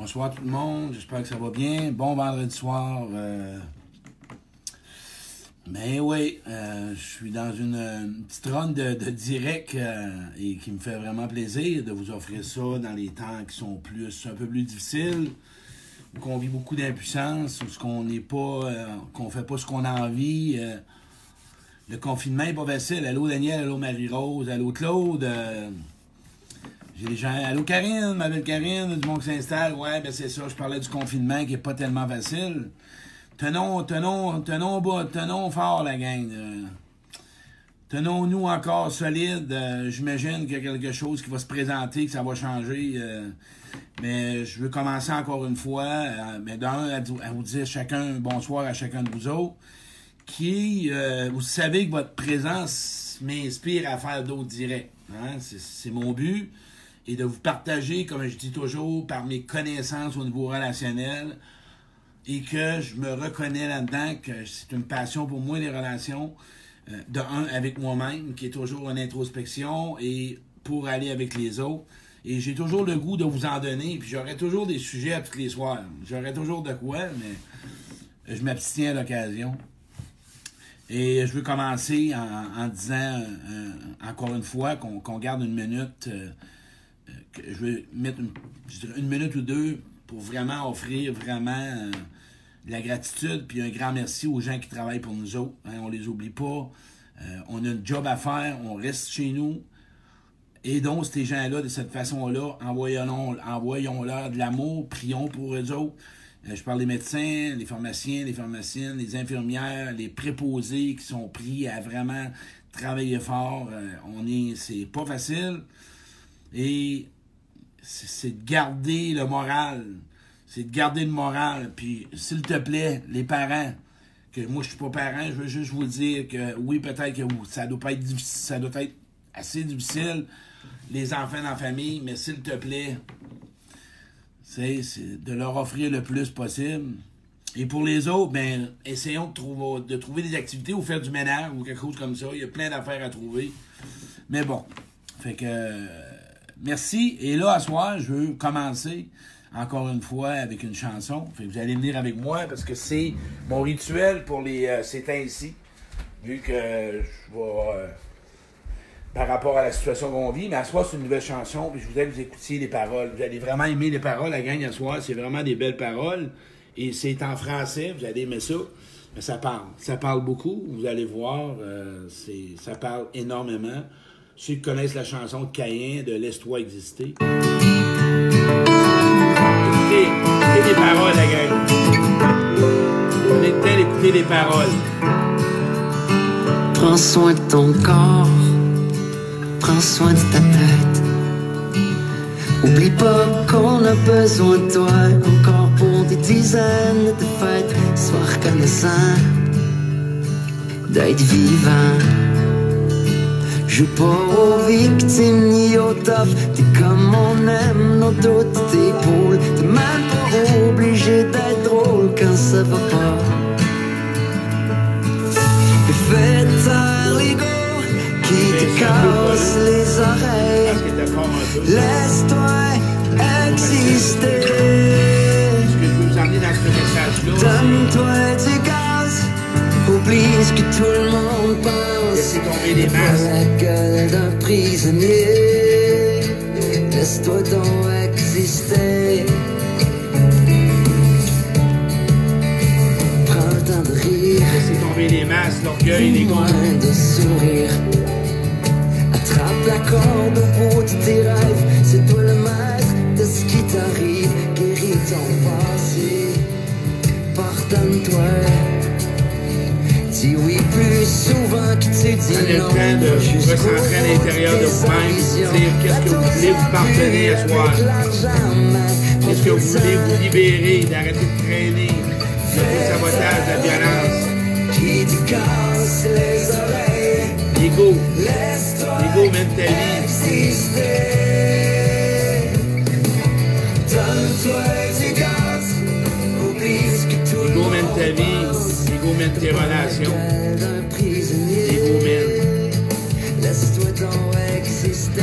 Bonsoir tout le monde, j'espère que ça va bien. Bon vendredi soir. euh, Mais oui, euh, je suis dans une, petite run de, direct euh, et qui me fait vraiment plaisir de vous offrir ça dans les temps qui sont plus un peu plus difficiles, où on vit beaucoup d'impuissance, où ce qu'on n'est pas, euh, qu'on fait pas ce qu'on a envie. le confinement est pas facile. Allô Daniel, allô Marie-Rose, allô Claude. J'ai des gens. Allô Karine, ma belle Karine, du monde qui s'installe. Ouais, ben c'est ça, je parlais du confinement qui est pas tellement facile. Tenons, tenons, tenons bas, tenons fort la gang. Tenons-nous encore solides. euh, J'imagine qu'il y a quelque chose qui va se présenter, que ça va changer. euh. mais je veux commencer encore une fois. euh, mais d'un, à, vous- dire chacun bonsoir à chacun de vous autres. Qui, vous savez que votre présence m'inspire à faire d'autres directs. hein. C'est mon but et de vous partager, comme je dis toujours, par mes connaissances au niveau relationnel et que je me reconnais là-dedans, que c'est une passion pour moi, les relations, euh, de un, avec moi-même, qui est toujours une introspection, et pour aller avec les autres. Et j'ai toujours le goût de vous en donner, puis j'aurai toujours des sujets à tous les soirs. J'aurai toujours de quoi, mais je m'abstiens à l'occasion. Et je veux commencer en, en disant euh, encore une fois qu'on garde une minute. euh, euh, je vais mettre une, minute ou deux pour vraiment offrir vraiment euh, de la gratitude puis un grand merci aux gens qui travaillent pour nous autres. Hein, on les oublie pas. Euh, on a un job à faire, on reste chez nous. Aidons ces gens-là de cette façon-là, envoyons- envoyons-leur de l'amour, prions pour eux autres. Euh, je parle des médecins, les pharmaciens, les pharmaciennes, les infirmières, les préposés qui sont pris à vraiment travailler fort. Euh, on est, c'est pas facile. Et c'est de garder le moral. C'est de garder le moral. Puis, s'il te plaît, les parents, que moi je suis pas parent, je veux juste vous dire que oui, peut-être que ça doit pas être difficile, ça doit être assez difficile, les enfants la famille, mais s'il te plaît, c'est de leur offrir le plus possible. Et pour les autres, ben, essayons de trouver, de trouver des activités ou faire du ménage ou quelque chose comme ça. Il y a plein d'affaires à trouver. Mais bon, fait que merci. Et là, à soir, je veux commencer encore une fois avec une chanson. Vous allez venir avec moi parce que c'est mon rituel pour les euh, ces temps-ci. Vu que je vais euh, par rapport à la situation qu'on vit. Mais à soir, c'est une nouvelle chanson. Je voudrais que vous écoutiez les paroles. Vous allez vraiment aimer les paroles. La gang à soir, c'est vraiment des belles paroles. Et c'est en français. Vous allez aimer ça. Mais ça parle. Ça parle beaucoup. Vous allez voir. euh, c'est, ça parle énormément. Ceux qui connaissent la chanson de Caïn, de Laisse-toi exister. Écoutez, écoutez les paroles, la gang. On est tel écouter les paroles. Prends soin de ton corps, prends soin de ta tête. Oublie pas qu'on a besoin de toi encore pour des dizaines de fêtes. Sois reconnaissant d'être vivant. Joue pas aux victimes ni aux toughs. T'es comme on aime nos doutes, tes poules. T'es même pas obligé d'être drôle quand ça va pas. Et fais taire l'ego qui te casse les oreilles. Fort un peu. Laisse-toi exister. Je Donne-toi du gaz. Oublie ce que tout le monde pense. Laissez tomber les masques. Prisonnier. Laisse-toi donc exister. Prends le temps de rire. Laissez tomber les masques, l'orgueil, les Moins de sourire. Attrape la corde au bout de tes rêves. C'est toi le maître de ce qui t'arrive. Guéris ton passé. Pardonne-toi. Dis oui plus Prenez le temps de vous recentrer à l'intérieur de vous-même, dire qu'est-ce que vous voulez vous pardonner à mais Qu'est-ce que vous voulez vous libérer, d'arrêter de traîner, le sabotage, la violence, l'ego. L'ego mène ta vie. Tes relations, Laisse-toi exister.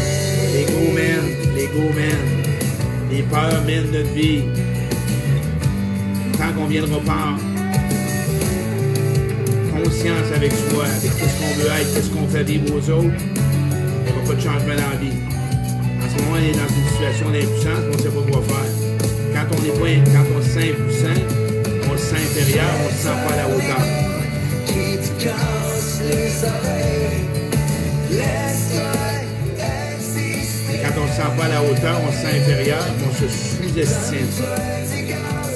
l'ego mène, l'ego mène. Les peurs mènent notre vie. Tant qu'on viendra pas en conscience avec soi, avec qu'est-ce qu'on veut être, qu'est-ce qu'on fait vivre aux autres, il n'y aura pas de changement dans la vie. En ce moment, on est dans une situation d'impuissance, on ne sait pas quoi faire. Quand on est pas, quand on se sent impuissant, sent inférieur, on se sent pas la hauteur. Quand on ne se sent pas la hauteur, on se sent inférieur, on se sous-estime.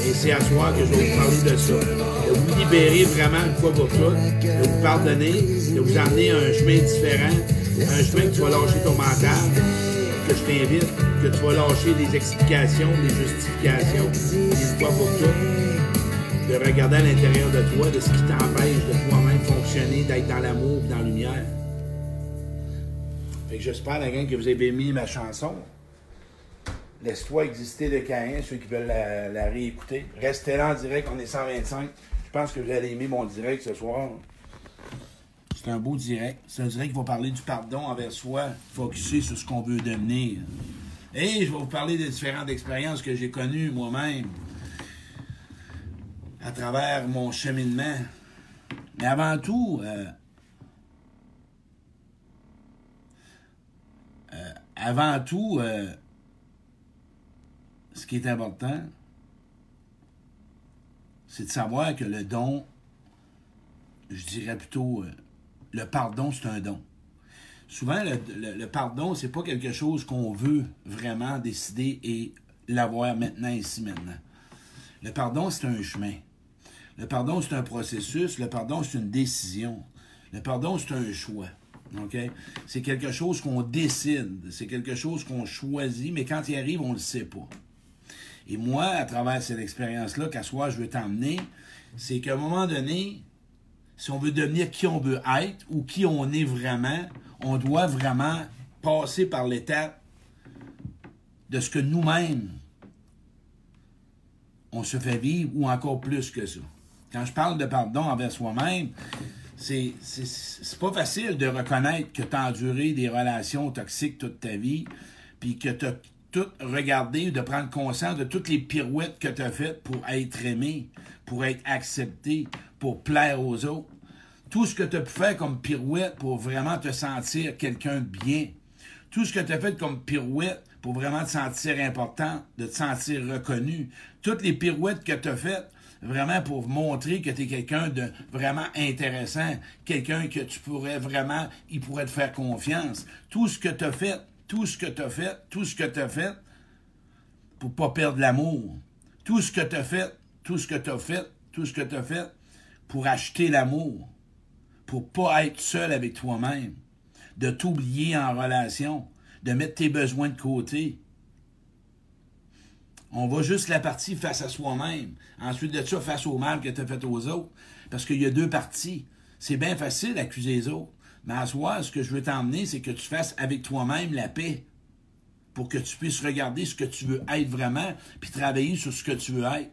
Et c'est à soi que je vais vous parler de ça. De vous libérer vraiment une fois pour toutes, de vous pardonner, de vous emmener à un chemin différent, un chemin que tu vas lâcher ton mental, que je t'invite, que tu vas lâcher des explications, des justifications, une fois pour toutes, de regarder à l'intérieur de toi, de ce qui t'empêche de toi-même fonctionner, d'être dans l'amour dans la lumière. Fait que j'espère, la gang, que vous avez aimé ma chanson. Laisse-toi exister de Caïn, ceux qui veulent la, la réécouter. Restez là en direct, on est 125. Je pense que vous allez aimer mon direct ce soir. C'est un beau direct. C'est un direct qui va parler du pardon envers soi, focusé sur ce qu'on veut devenir. Et je vais vous parler des différentes expériences que j'ai connues moi-même à travers mon cheminement. Mais avant tout, euh, euh, avant tout, euh, ce qui est important, c'est de savoir que le don, je dirais plutôt, le pardon, c'est un don. Souvent, le, le, le pardon, c'est pas quelque chose qu'on veut vraiment décider et l'avoir maintenant, ici, maintenant. Le pardon, c'est un chemin. Le pardon, c'est un processus. Le pardon, c'est une décision. Le pardon, c'est un choix. C'est quelque chose qu'on décide. C'est quelque chose qu'on choisit, mais quand il arrive, on ne le sait pas. Et moi, à travers cette expérience-là, qu'à soi, je veux t'emmener, c'est qu'à un moment donné, si on veut devenir qui on veut être ou qui on est vraiment, on doit vraiment passer par l'étape de ce que nous-mêmes, on se fait vivre ou encore plus que ça. Quand je parle de pardon envers soi-même, c'est, c'est, pas facile de reconnaître que tu as enduré des relations toxiques toute ta vie, puis que tu as tout regardé, de prendre conscience de toutes les pirouettes que tu as faites pour être aimé, pour être accepté, pour plaire aux autres. Tout ce que tu as pu faire comme pirouette pour vraiment te sentir quelqu'un de bien. Tout ce que tu as fait comme pirouette pour vraiment te sentir important, de te sentir reconnu. Toutes les pirouettes que tu as faites vraiment pour montrer que tu es quelqu'un de vraiment intéressant, quelqu'un que tu pourrais vraiment, il pourrait te faire confiance. Tout ce que tu as fait, tout ce que tu as fait, tout ce que tu as fait pour pas perdre l'amour. Tout ce que tu as fait, tout ce que tu as fait, tout ce que tu as fait pour acheter l'amour, pour pas être seul avec toi-même, de t'oublier en relation, de mettre tes besoins de côté. On va juste la partie face à soi-même. Ensuite de ça, face au mal que tu as fait aux autres. Parce qu'il y a deux parties. C'est bien facile d'accuser les autres. Mais à soi, ce que je veux t'emmener, c'est que tu fasses avec toi-même la paix. Pour que tu puisses regarder ce que tu veux être vraiment, puis travailler sur ce que tu veux être.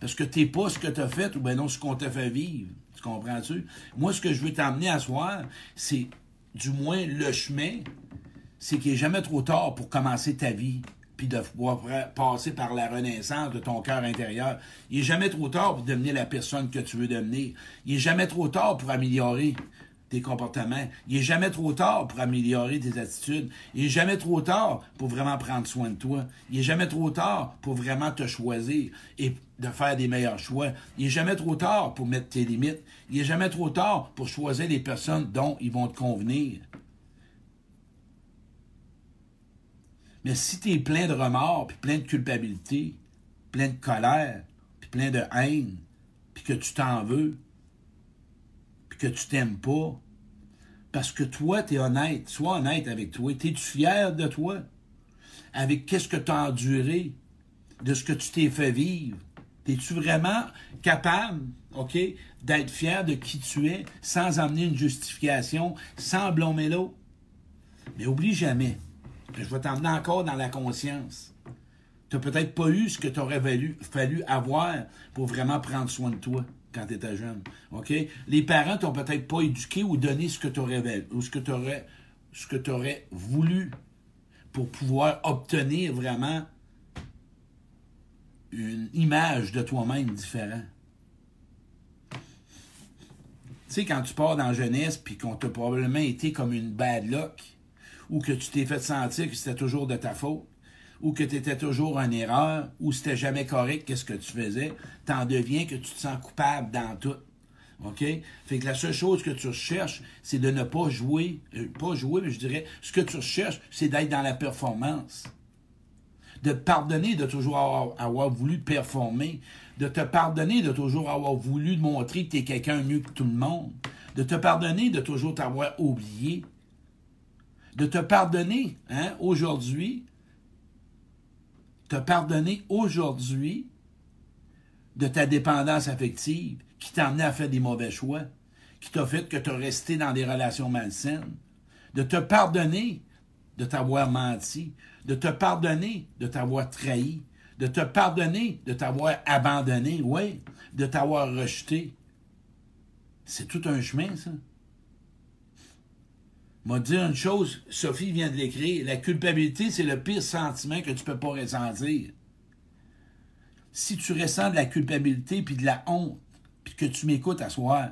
Parce que t'es pas ce que tu as fait ou bien non ce qu'on t'a fait vivre. Tu comprends-tu? Moi, ce que je veux t'emmener à soir, c'est du moins le chemin, c'est qu'il n'est jamais trop tard pour commencer ta vie puis de pouvoir passer par la renaissance de ton cœur intérieur. Il n'est jamais trop tard pour devenir la personne que tu veux devenir. Il n'est jamais trop tard pour améliorer tes comportements. Il n'est jamais trop tard pour améliorer tes attitudes. Il n'est jamais trop tard pour vraiment prendre soin de toi. Il n'est jamais trop tard pour vraiment te choisir et de faire des meilleurs choix. Il n'est jamais trop tard pour mettre tes limites. Il n'est jamais trop tard pour choisir les personnes dont ils vont te convenir. Mais si tu es plein de remords, puis plein de culpabilité, plein de colère, puis plein de haine, puis que tu t'en veux, puis que tu t'aimes pas, parce que toi, tu es honnête, sois honnête avec toi. Es-tu fier de toi? Avec qu'est-ce que tu as enduré, de ce que tu t'es fait vivre? Es-tu vraiment capable, OK, d'être fier de qui tu es sans amener une justification, sans blâmer l'autre? Mais oublie jamais, je vais t'emmener encore dans la conscience. Tu n'as peut-être pas eu ce que tu aurais fallu, avoir pour vraiment prendre soin de toi quand tu étais jeune. Les parents t'ont peut-être pas éduqué ou donné ce que tu aurais voulu pour pouvoir obtenir vraiment une image de toi-même différente. Tu sais, quand tu pars dans la jeunesse, puis qu'on t'a probablement été comme une bad luck, ou que tu t'es fait sentir que c'était toujours de ta faute, ou que tu étais toujours en erreur, ou c'était jamais correct, qu'est-ce que tu faisais, t'en deviens que tu te sens coupable dans tout. OK? Fait que la seule chose que tu recherches, c'est de ne pas jouer, euh, pas jouer, mais je dirais, ce que tu recherches, c'est d'être dans la performance. De te pardonner de toujours avoir, avoir, voulu performer, de te pardonner de toujours avoir voulu montrer que tu es quelqu'un mieux que tout le monde, de te pardonner de toujours t'avoir oublié, de te pardonner hein, aujourd'hui, te pardonner aujourd'hui de ta dépendance affective qui t'a amené à faire des mauvais choix, qui t'a fait que tu as resté dans des relations malsaines, de te pardonner de t'avoir menti, de te pardonner de t'avoir trahi, de te pardonner de t'avoir abandonné, oui, de t'avoir rejeté. C'est tout un chemin, ça. M'a dit une chose, Sophie vient de l'écrire, la culpabilité, c'est le pire sentiment que tu peux pas ressentir. Si tu ressens de la culpabilité puis de la honte, puis que tu m'écoutes à soir,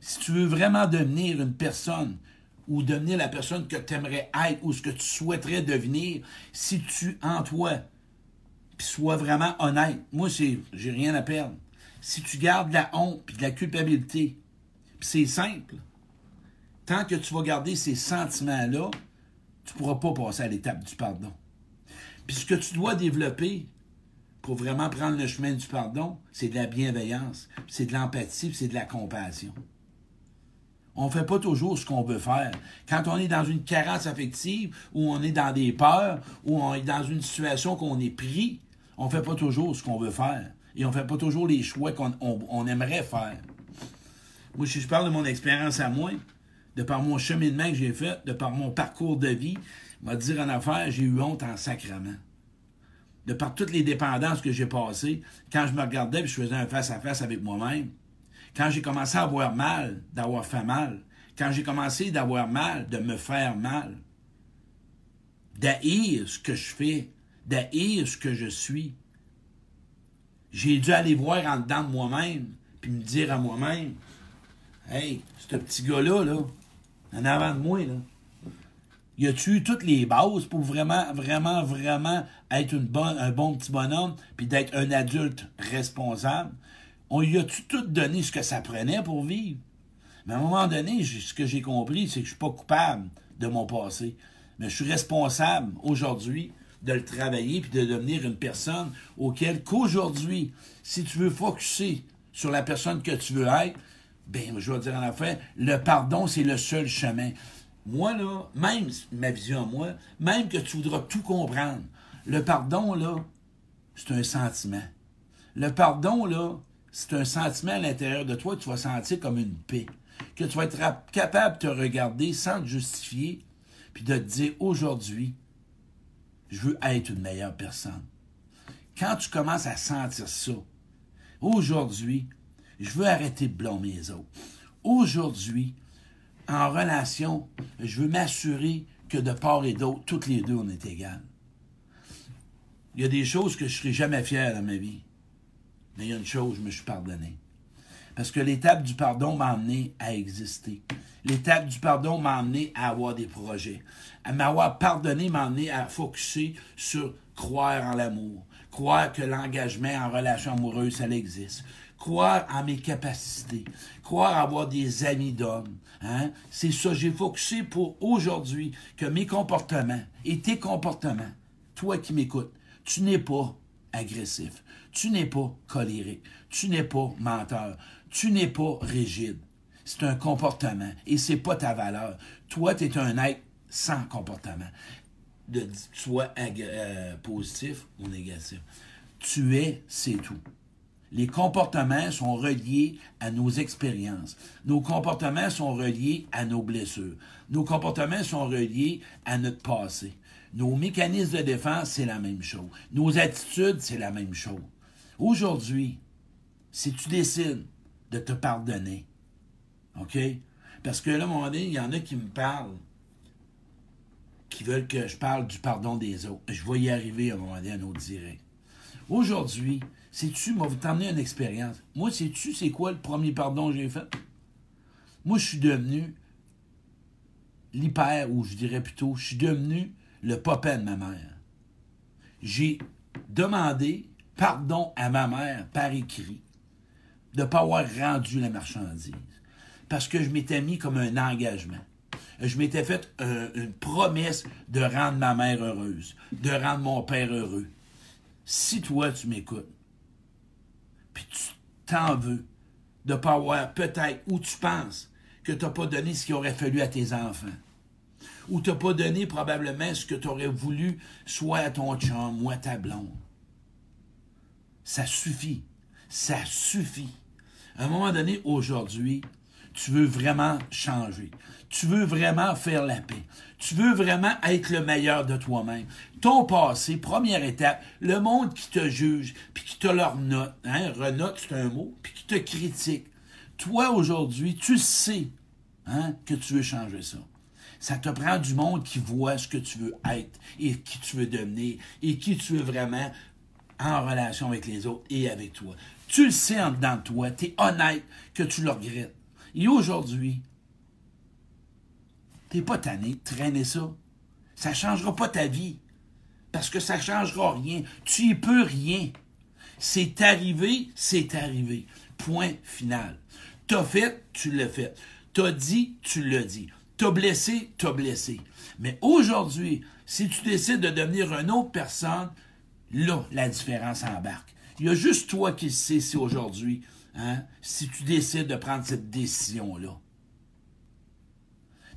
si tu veux vraiment devenir une personne ou devenir la personne que tu aimerais être ou ce que tu souhaiterais devenir, si tu, en toi, puis sois vraiment honnête, moi, c'est, j'ai rien à perdre. Si tu gardes de la honte puis de la culpabilité, c'est simple, tant que tu vas garder ces sentiments-là, tu ne pourras pas passer à l'étape du pardon. Puis ce que tu dois développer pour vraiment prendre le chemin du pardon, c'est de la bienveillance, c'est de l'empathie, c'est de la compassion. On ne fait pas toujours ce qu'on veut faire. Quand on est dans une carence affective, ou on est dans des peurs, ou on est dans une situation qu'on est pris, on ne fait pas toujours ce qu'on veut faire. Et on ne fait pas toujours les choix qu'on aimerait faire. Moi, si je parle de mon expérience à moi, de par mon cheminement que j'ai fait, de par mon parcours de vie, m'a dire en affaire, j'ai eu honte en sacrement. De par toutes les dépendances que j'ai passées, quand je me regardais et je faisais un face-à-face avec moi-même, quand j'ai commencé à avoir mal, d'avoir fait mal, quand j'ai commencé d'avoir mal, de me faire mal, d'haïr ce que je fais, d'haïr ce que je suis, j'ai dû aller voir en dedans de moi-même, puis me dire à moi-même, Hey, ce petit gars-là, là, en avant de moi, là. Y a-tu toutes les bases pour vraiment, vraiment, vraiment être une bonne, un bon petit bonhomme, puis d'être un adulte responsable? On y a-tu tout donné ce que ça prenait pour vivre? Mais à un moment donné, ce que j'ai compris, c'est que je suis pas coupable de mon passé. Mais je suis responsable aujourd'hui de le travailler puis de devenir une personne auquel qu'aujourd'hui, si tu veux focuser sur la personne que tu veux être, ben, je vais dire en affaire, le pardon, c'est le seul chemin. Moi, là, même ma vision, moi, même que tu voudras tout comprendre, le pardon, là, c'est un sentiment. Le pardon, là, c'est un sentiment à l'intérieur de toi que tu vas sentir comme une paix. Que tu vas être capable de te regarder sans te justifier, puis de te dire aujourd'hui, je veux être une meilleure personne. Quand tu commences à sentir ça, aujourd'hui, je veux arrêter de blâmer les autres. Aujourd'hui, en relation, je veux m'assurer que de part et d'autre, toutes les deux, on est égales. Il y a des choses que je ne serai jamais fier dans ma vie. Mais il y a une chose, je me suis pardonné. Parce que l'étape du pardon m'a amené à exister. L'étape du pardon m'a amené à avoir des projets. À m'avoir pardonné m'a amené à focuser sur croire en l'amour. Croire que l'engagement en relation amoureuse, ça existe croire en mes capacités, croire avoir des amis d'hommes. Hein? C'est ça, j'ai focusé pour aujourd'hui que mes comportements et tes comportements, toi qui m'écoutes, tu n'es pas agressif, tu n'es pas colérique, tu n'es pas menteur, tu n'es pas rigide. C'est un comportement et c'est pas ta valeur. Toi, tu es un être sans comportement, de soit euh, positif ou négatif. Tu es, c'est tout. Les comportements sont reliés à nos expériences. Nos comportements sont reliés à nos blessures. Nos comportements sont reliés à notre passé. Nos mécanismes de défense, c'est la même chose. Nos attitudes, c'est la même chose. Aujourd'hui, si tu décides de te pardonner, OK? Parce que là, à un moment donné, il y en a qui me parlent, qui veulent que je parle du pardon des autres. Je vais y arriver à un moment donné à nos directs. Aujourd'hui, sais-tu, moi, vous t'emmener une expérience. Moi, sais-tu, c'est quoi le premier pardon que j'ai fait? Moi, je suis devenu l'hyper, ou je dirais plutôt, je suis devenu le papa de ma mère. J'ai demandé pardon à ma mère par écrit de ne pas avoir rendu la marchandise. Parce que je m'étais mis comme un engagement. Je m'étais fait euh, une promesse de rendre ma mère heureuse, de rendre mon père heureux. Si toi, tu m'écoutes, puis tu t'en veux de ne pas avoir peut-être, ou tu penses que tu n'as pas donné ce qu'il aurait fallu à tes enfants, ou tu n'as pas donné probablement ce que tu aurais voulu, soit à ton chum ou à ta blonde, ça suffit. Ça suffit. À un moment donné, aujourd'hui, tu veux vraiment changer. Tu veux vraiment faire la paix. Tu veux vraiment être le meilleur de toi-même. Ton passé, première étape, le monde qui te juge, puis qui te leur note, hein, renote, c'est un mot, puis qui te critique. Toi, aujourd'hui, tu sais hein, que tu veux changer ça. Ça te prend du monde qui voit ce que tu veux être et qui tu veux devenir et qui tu veux vraiment en relation avec les autres et avec toi. Tu le sais en dedans de toi, tu es honnête que tu le regrettes. Et aujourd'hui, tu n'es pas tanné de traîner ça. Ça changera pas ta vie. Parce que ça changera rien. Tu y peux rien. C'est arrivé, c'est arrivé. Point final. T'as fait, tu l'as fait. T'as dit, tu l'as dit. T'as blessé, t'as blessé. Mais aujourd'hui, si tu décides de devenir une autre personne, Là, la différence embarque. Il y a juste toi qui sais si aujourd'hui, hein, si tu décides de prendre cette décision-là.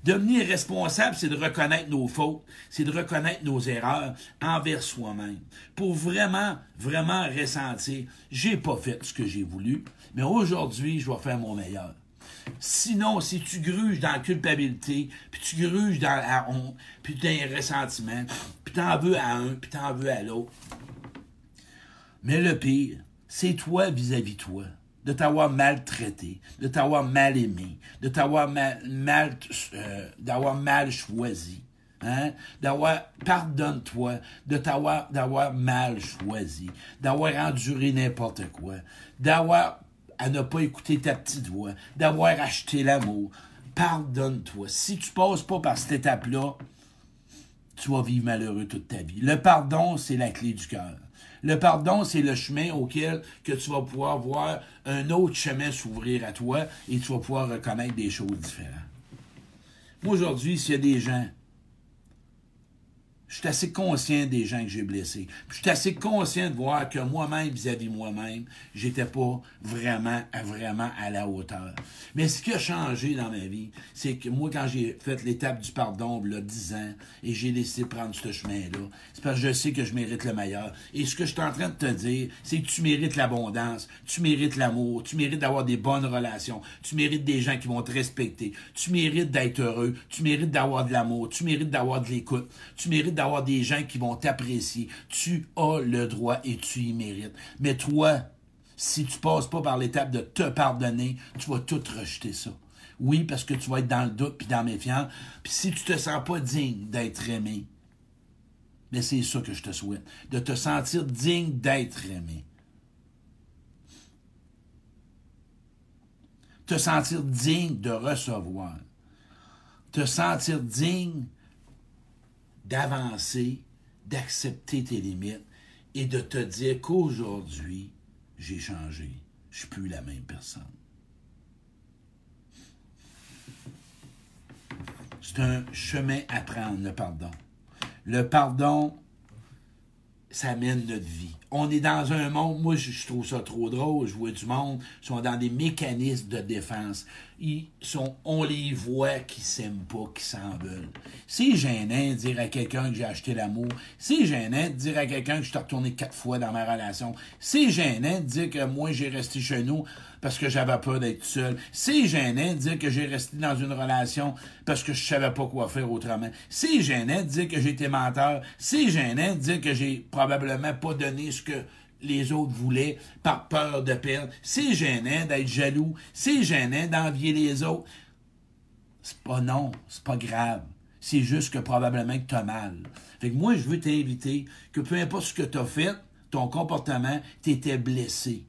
Devenir responsable, c'est de reconnaître nos fautes, c'est de reconnaître nos erreurs envers soi-même. Pour vraiment, vraiment ressentir, j'ai pas fait ce que j'ai voulu, mais aujourd'hui, je vais faire mon meilleur. Sinon, si tu gruges dans la culpabilité, puis tu gruges dans la honte, puis dans les ressentiments, puis t'en veux à un, puis t'en veux à l'autre, mais le pire, c'est toi vis-à-vis toi, de t'avoir maltraité, de t'avoir mal aimé, de t'avoir mal, mal euh, d'avoir mal choisi. Hein? D'avoir, pardonne-toi, de t'avoir, d'avoir mal choisi, d'avoir enduré n'importe quoi, d'avoir à ne pas écouter ta petite voix, d'avoir acheté l'amour. Pardonne-toi. Si tu passes pas par cette étape-là, tu vas vivre malheureux toute ta vie. Le pardon, c'est la clé du cœur. Le pardon, c'est le chemin auquel que tu vas pouvoir voir un autre chemin s'ouvrir à toi et tu vas pouvoir reconnaître des choses différentes. Aujourd'hui, s'il y a des gens je suis assez conscient des gens que j'ai blessés. je suis assez conscient de voir que moi-même, vis-à-vis moi-même, j'étais pas vraiment, vraiment à la hauteur. Mais ce qui a changé dans ma vie, c'est que moi, quand j'ai fait l'étape du pardon, là, 10 ans, et j'ai décidé de prendre ce chemin-là, c'est parce que je sais que je mérite le meilleur. Et ce que je suis en train de te dire, c'est que tu mérites l'abondance, tu mérites l'amour, tu mérites d'avoir des bonnes relations, tu mérites des gens qui vont te respecter, tu mérites d'être heureux, tu mérites d'avoir de l'amour, tu mérites d'avoir de l'écoute, tu mérites d'avoir des gens qui vont t'apprécier. Tu as le droit et tu y mérites. Mais toi, si tu passes pas par l'étape de te pardonner, tu vas tout rejeter ça. Oui, parce que tu vas être dans le doute puis dans méfiance. Puis si tu te sens pas digne d'être aimé, mais c'est ça que je te souhaite, de te sentir digne d'être aimé. Te sentir digne de recevoir. Te sentir digne d'avancer, d'accepter tes limites et de te dire qu'aujourd'hui, j'ai changé. Je suis plus la même personne. C'est un chemin à prendre, le pardon. Le pardon, ça mène notre vie. On est dans un monde, moi je, trouve ça trop drôle, je vois du monde, sont dans des mécanismes de défense. Ils sont, on les voit qui s'aiment pas, qui s'en veulent. C'est gênant de dire à quelqu'un que j'ai acheté l'amour. C'est gênant de dire à quelqu'un que je suis retourné quatre fois dans ma relation. C'est gênant de dire que moi j'ai resté chez nous parce que j'avais peur d'être seul. C'est gênant de dire que j'ai resté dans une relation parce que je savais pas quoi faire autrement. C'est gênant de dire que j'étais menteur. C'est gênant de dire que j'ai probablement pas donné ce que les autres voulaient par peur de perdre. C'est gênant d'être jaloux. C'est gênant d'envier les autres. C'est pas non, c'est pas grave. C'est juste que probablement que tu as mal. Fait que moi, je veux t'inviter que peu importe ce que tu as fait ton comportement, tu étais blessé.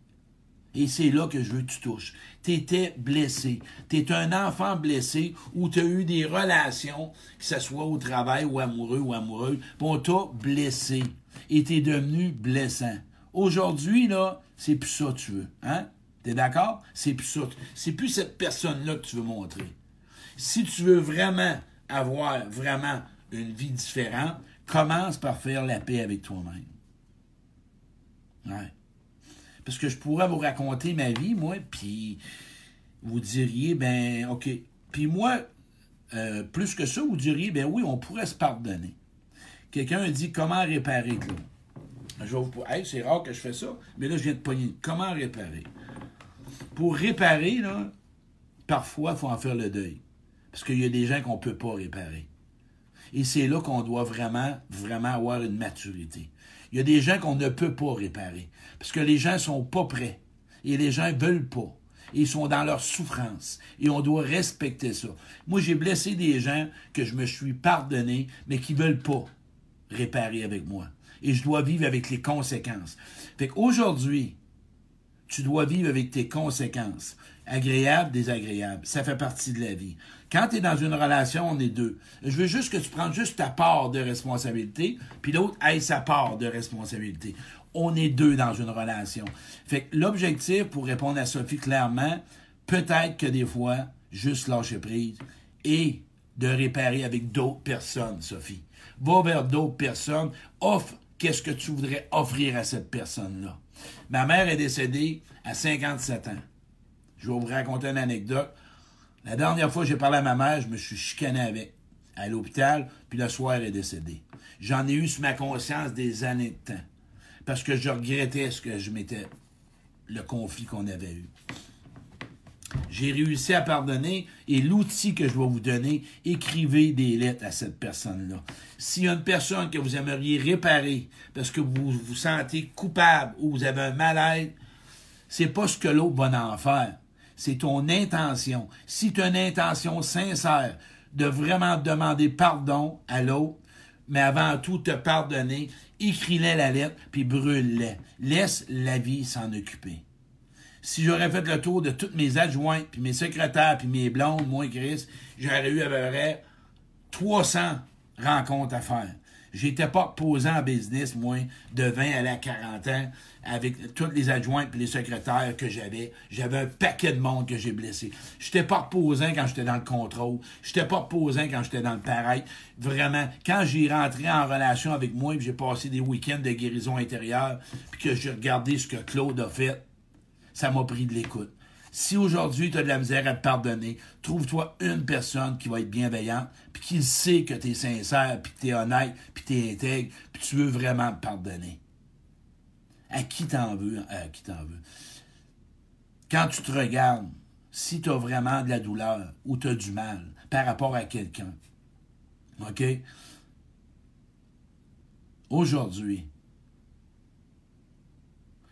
Et c'est là que je veux que tu touches. Tu étais blessé. Tu es un enfant blessé où tu as eu des relations, que ce soit au travail ou amoureux ou amoureuse, puis on t'a blessé. Et tu es devenu blessant. Aujourd'hui, là, c'est plus ça que tu veux. Hein? T'es d'accord? C'est plus ça. C'est plus cette personne-là que tu veux montrer. Si tu veux vraiment avoir vraiment une vie différente, commence par faire la paix avec toi-même. Ouais. Parce que je pourrais vous raconter ma vie, moi, puis vous diriez, ben, OK. Puis moi, euh, plus que ça, vous diriez, ben oui, on pourrait se pardonner. Quelqu'un dit, comment réparer, Claude? Je vais vous hey, c'est rare que je fais ça, mais là, je viens de pogner. Comment réparer? Pour réparer, là, parfois, il faut en faire le deuil. Parce qu'il y a des gens qu'on ne peut pas réparer. Et c'est là qu'on doit vraiment, vraiment avoir une maturité. Il y a des gens qu'on ne peut pas réparer. Parce que les gens ne sont pas prêts. Et les gens ne veulent pas. Ils sont dans leur souffrance. Et on doit respecter ça. Moi, j'ai blessé des gens que je me suis pardonné, mais qui ne veulent pas réparer avec moi. Et je dois vivre avec les conséquences. Fait qu'aujourd'hui, tu dois vivre avec tes conséquences. Agréables, désagréables. Ça fait partie de la vie. Quand tu es dans une relation, on est deux. Je veux juste que tu prennes juste ta part de responsabilité, puis l'autre ait sa part de responsabilité. On est deux dans une relation. Fait que l'objectif, pour répondre à Sophie clairement, peut-être que des fois, juste lâcher prise et de réparer avec d'autres personnes, Sophie. Va vers d'autres personnes, offre qu'est-ce que tu voudrais offrir à cette personne-là. Ma mère est décédée à 57 ans. Je vais vous raconter une anecdote. La dernière fois que j'ai parlé à ma mère, je me suis chicané avec à l'hôpital, puis le soir, elle est décédée. J'en ai eu sur ma conscience des années de temps. Parce que je regrettais ce que je m'étais. le conflit qu'on avait eu. J'ai réussi à pardonner et l'outil que je vais vous donner, écrivez des lettres à cette personne-là. S'il y a une personne que vous aimeriez réparer parce que vous vous sentez coupable ou vous avez un mal-être, c'est pas ce que l'autre va en faire c'est ton intention. Si tu as une intention sincère de vraiment demander pardon à l'autre, mais avant tout te pardonner, écris-les la lettre, puis brûle-les. Laisse la vie s'en occuper. Si j'aurais fait le tour de toutes mes adjointes, puis mes secrétaires, puis mes blondes, moi et Chris, j'aurais eu à peu près 300 rencontres à faire. J'étais pas posant en business, moi, de 20 à la 40 ans, avec toutes les adjointes et les secrétaires que j'avais. J'avais un paquet de monde que j'ai blessé. J'étais pas reposant quand j'étais dans le contrôle. J'étais pas reposant quand j'étais dans le pareil. Vraiment, quand j'ai rentré en relation avec moi, j'ai passé des week-ends de guérison intérieure, puis que j'ai regardé ce que Claude a fait, ça m'a pris de l'écoute. Si aujourd'hui tu as de la misère à te pardonner, trouve-toi une personne qui va être bienveillante, puis qui sait que tu es sincère, puis que tu es honnête, puis tu es intègre, puis tu veux vraiment te pardonner. À qui t'en veux? À qui t'en veux? Quand tu te regardes, si tu as vraiment de la douleur ou tu as du mal par rapport à quelqu'un, OK? Aujourd'hui,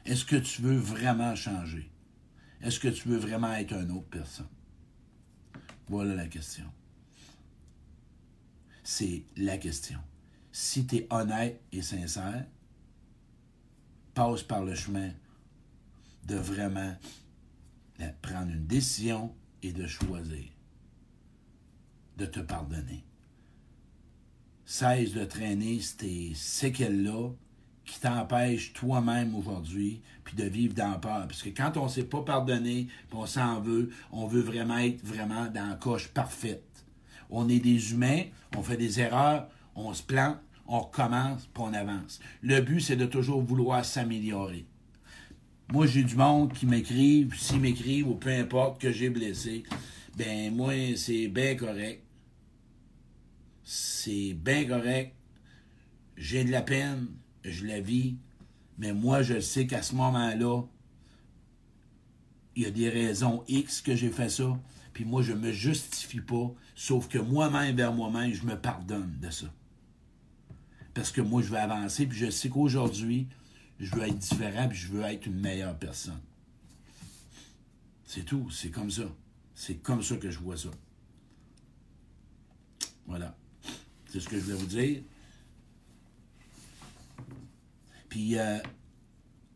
est-ce que tu veux vraiment changer? Est-ce que tu veux vraiment être une autre personne? Voilà la question. C'est la question. Si tu es honnête et sincère, passe par le chemin de vraiment prendre une décision et de choisir de te pardonner. Cesse de traîner ces séquelles-là qui t'empêche toi-même aujourd'hui, puis de vivre dans peur. Parce que quand on ne s'est pas pardonné, puis on s'en veut, on veut vraiment être vraiment dans la coche parfaite. On est des humains, on fait des erreurs, on se plante, on recommence, puis on avance. Le but, c'est de toujours vouloir s'améliorer. Moi, j'ai du monde qui m'écrivent, s'ils m'écrivent, ou peu importe que j'ai blessé, ben moi, c'est bien correct. C'est bien correct. J'ai de la peine, je la vis, mais moi, je sais qu'à ce moment-là, il y a des raisons X que j'ai fait ça, puis moi, je me justifie pas, sauf que moi-même, vers moi-même, je me pardonne de ça. Parce que moi, je veux avancer, puis je sais qu'aujourd'hui, je veux être différent, puis je veux être une meilleure personne. C'est tout, c'est comme ça. C'est comme ça que je vois ça. Voilà. C'est ce que je voulais vous dire. Puis, euh,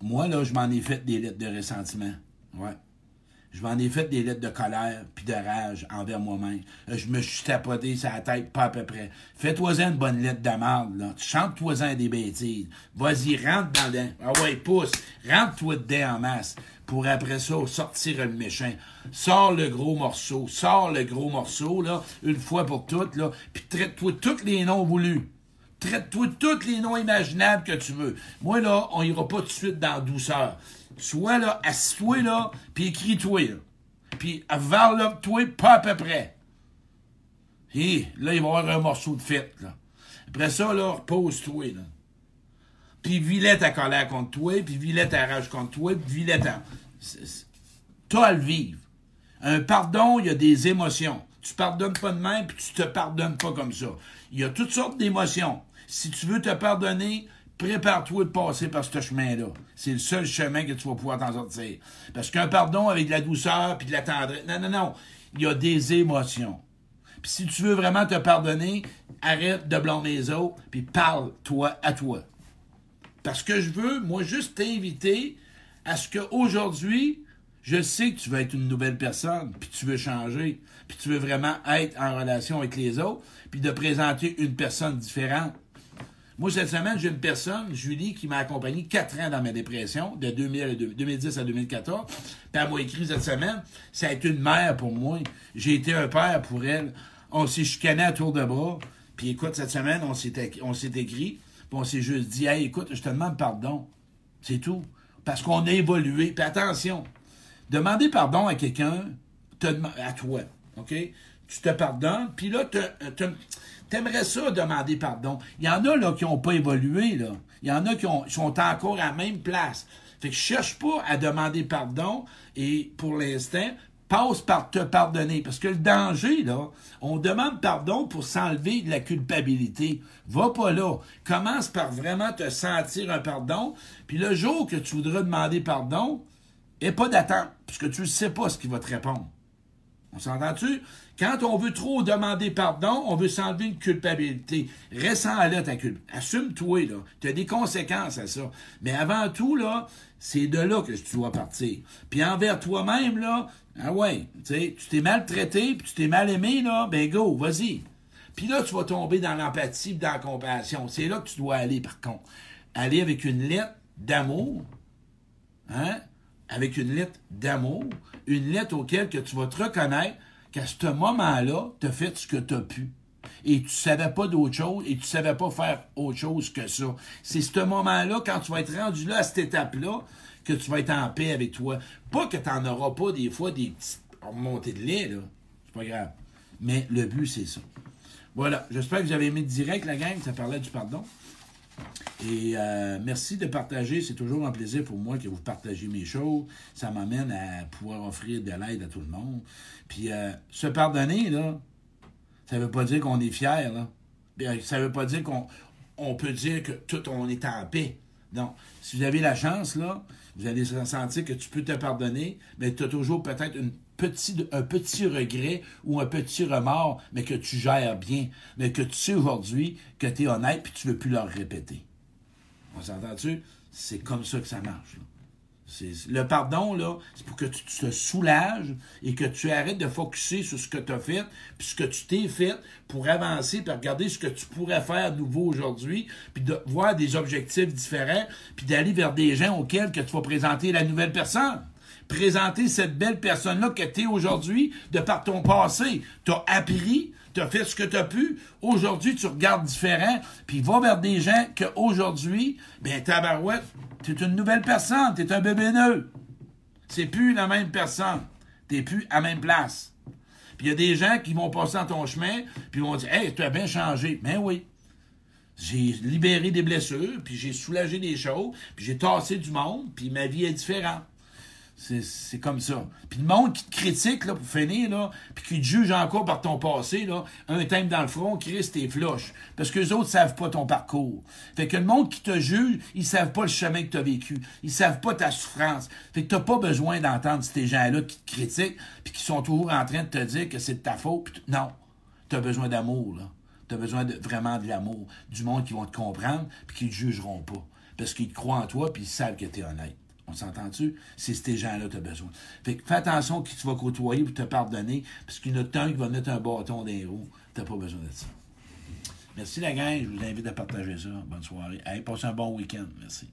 moi, là, je m'en ai fait des lettres de ressentiment. Ouais. Je m'en ai fait des lettres de colère puis de rage envers moi-même. Euh, Je me suis tapoté la tête, pas à peu près. Fais-toi-en une bonne lettre de merde, là. Chante-toi-en des bêtises. Vas-y, rentre dans dedans. Ah ouais, pousse. Rentre-toi dedans en masse. Pour après ça, sortir le méchant. Sors le gros morceau. Sors le gros morceau, là, une fois pour toutes, là. Puis traite-toi tous les noms voulus. Traite-toi tous les noms imaginables que tu veux. Moi, là, on ira pas tout de suite dans la douceur. Sois là, assis-toi là, puis écris-toi. Puis enveloppe-toi pas à peu près. Et là, il va y avoir un morceau de fête. Après ça, là, repose-toi. Puis vilet ta colère contre toi, puis vilet ta rage contre toi, puis vilet ta... T'as à le vivre. Un pardon, il y a des émotions. Tu pardonnes pas de même, puis tu te pardonnes pas comme ça. Il y a toutes sortes d'émotions. Si tu veux te pardonner, prépare-toi de passer par ce chemin-là. C'est le seul chemin que tu vas pouvoir t'en sortir. Parce qu'un pardon avec de la douceur puis de la tendresse, non, non, non. Il y a des émotions. Puis si tu veux vraiment te pardonner, arrête de blâmer les autres, puis parle-toi à toi. Parce que je veux, moi, juste t'inviter à ce qu'aujourd'hui, je sais que tu veux être une nouvelle personne, puis tu veux changer, puis tu veux vraiment être en relation avec les autres, puis de présenter une personne différente. Moi, cette semaine, j'ai une personne, Julie, qui m'a accompagné quatre ans dans ma dépression, de 2000 à deux- 2010 à 2014. Puis elle m'a écrit cette semaine, ça a été une mère pour moi. J'ai été un père pour elle. On s'est chicané à tour de bras. Puis écoute, cette semaine, on s'est écrit, puis on s'est juste dit, hey, écoute, je te demande pardon. C'est tout. Parce qu'on a évolué. Puis attention, demander pardon à quelqu'un, à toi, OK? Tu te pardonnes, puis là, te- t'aimerais ça demander pardon. Il y en a là qui n'ont pas évolué, là. Il y en a qui ont- sont encore à la même place. Fait que cherche pas à demander pardon et pour l'instant, passe par te pardonner. Parce que le danger, là, on demande pardon pour s'enlever de la culpabilité. Va pas là. Commence par vraiment te sentir un pardon. Puis le jour que tu voudras demander pardon, et pas d'attente, puisque tu ne sais pas ce qu'il va te répondre. On s'entend-tu? Quand on veut trop demander pardon, on veut s'enlever une culpabilité. Ressens là ta culpe. Assume-toi, là. Tu as des conséquences à ça. Mais avant tout, là, c'est de là que tu dois partir. Puis envers toi-même, là, ah ouais, tu t'es mal traité, puis tu t'es mal aimé, là, ben go, vas-y. Puis là, tu vas tomber dans l'empathie, dans la compassion. C'est là que tu dois aller, par contre. Aller avec une lettre d'amour, hein, avec une lettre d'amour, une lettre auquel que tu vas te reconnaître qu'à ce moment-là, tu as fait ce que tu as pu. Et tu savais pas d'autre chose et tu savais pas faire autre chose que ça. C'est ce moment-là, quand tu vas être rendu là, à cette étape-là, que tu vas être en paix avec toi. Pas que tu n'en auras pas des fois des petites montées de lait, là. C'est pas grave. Mais le but, c'est ça. Voilà. J'espère que vous avez aimé direct, la gang. Ça parlait du pardon. Et euh, merci de partager. C'est toujours un plaisir pour moi que vous partagez mes choses. Ça m'amène à pouvoir offrir de l'aide à tout le monde. Puis euh, se pardonner, ça veut pas dire qu'on est fier. Bien, Ça veut pas dire qu'on on peut dire que tout on est en paix. Non. Si vous avez la chance, là, vous allez sentir que tu peux te pardonner, mais tu as toujours peut-être une petit, un petit regret ou un petit remords, mais que tu gères bien, mais que tu sais aujourd'hui que tu es honnête puis tu ne veux plus leur répéter. On s'entend-tu? C'est comme ça que ça marche. Le pardon, c'est pour que tu te soulages et que tu arrêtes de focuser sur ce que tu as fait, puis ce que tu t'es fait pour avancer, puis regarder ce que tu pourrais faire de nouveau aujourd'hui, puis de voir des objectifs différents, puis d'aller vers des gens auxquels que tu vas présenter la nouvelle personne. Présenter cette belle personne-là que tu es aujourd'hui de par ton passé. Tu as appris, tu as fait ce que tu as pu. Aujourd'hui, tu regardes différent, puis va vers des gens qu'aujourd'hui, ben tabarouette, tu es une nouvelle personne, tu es un bébé neuf. C'est plus la même personne. Tu plus à même place. Puis il y a des gens qui vont passer dans ton chemin, puis vont dire Hey, tu as bien changé. Mais oui. J'ai libéré des blessures, puis j'ai soulagé des choses, puis j'ai tassé du monde, puis ma vie est différente. C'est- comme ça. Puis le monde qui te critique, là, pour finir, là, puis qui te juge encore par ton passé, là, un thème dans le front, Chris, t'es floche. Parce que les autres savent pas ton parcours. Fait que le monde qui te juge, ils savent pas le chemin que tu as vécu. Ils savent pas ta souffrance. Fait que t'as pas besoin d'entendre ces gens-là qui te critiquent, puis qui sont toujours en train de te dire que c'est de ta faute. Non. T'as besoin d'amour, là. T'as besoin vraiment de l'amour. Du monde qui vont te comprendre, puis qui te jugeront pas. parce qu'ils croient en toi puis ils savent que tu es honnête. On s'entend-tu? C'est ces gens-là que tu as besoin. Fait que fais attention qui tu vas côtoyer pour te pardonner, parce qu'il y en a tant qui va mettre un bâton dans les roues. Tu pas besoin de ça. Merci la gang. Je vous invite à partager ça. Bonne soirée. Allez, passez un bon week-end. Merci.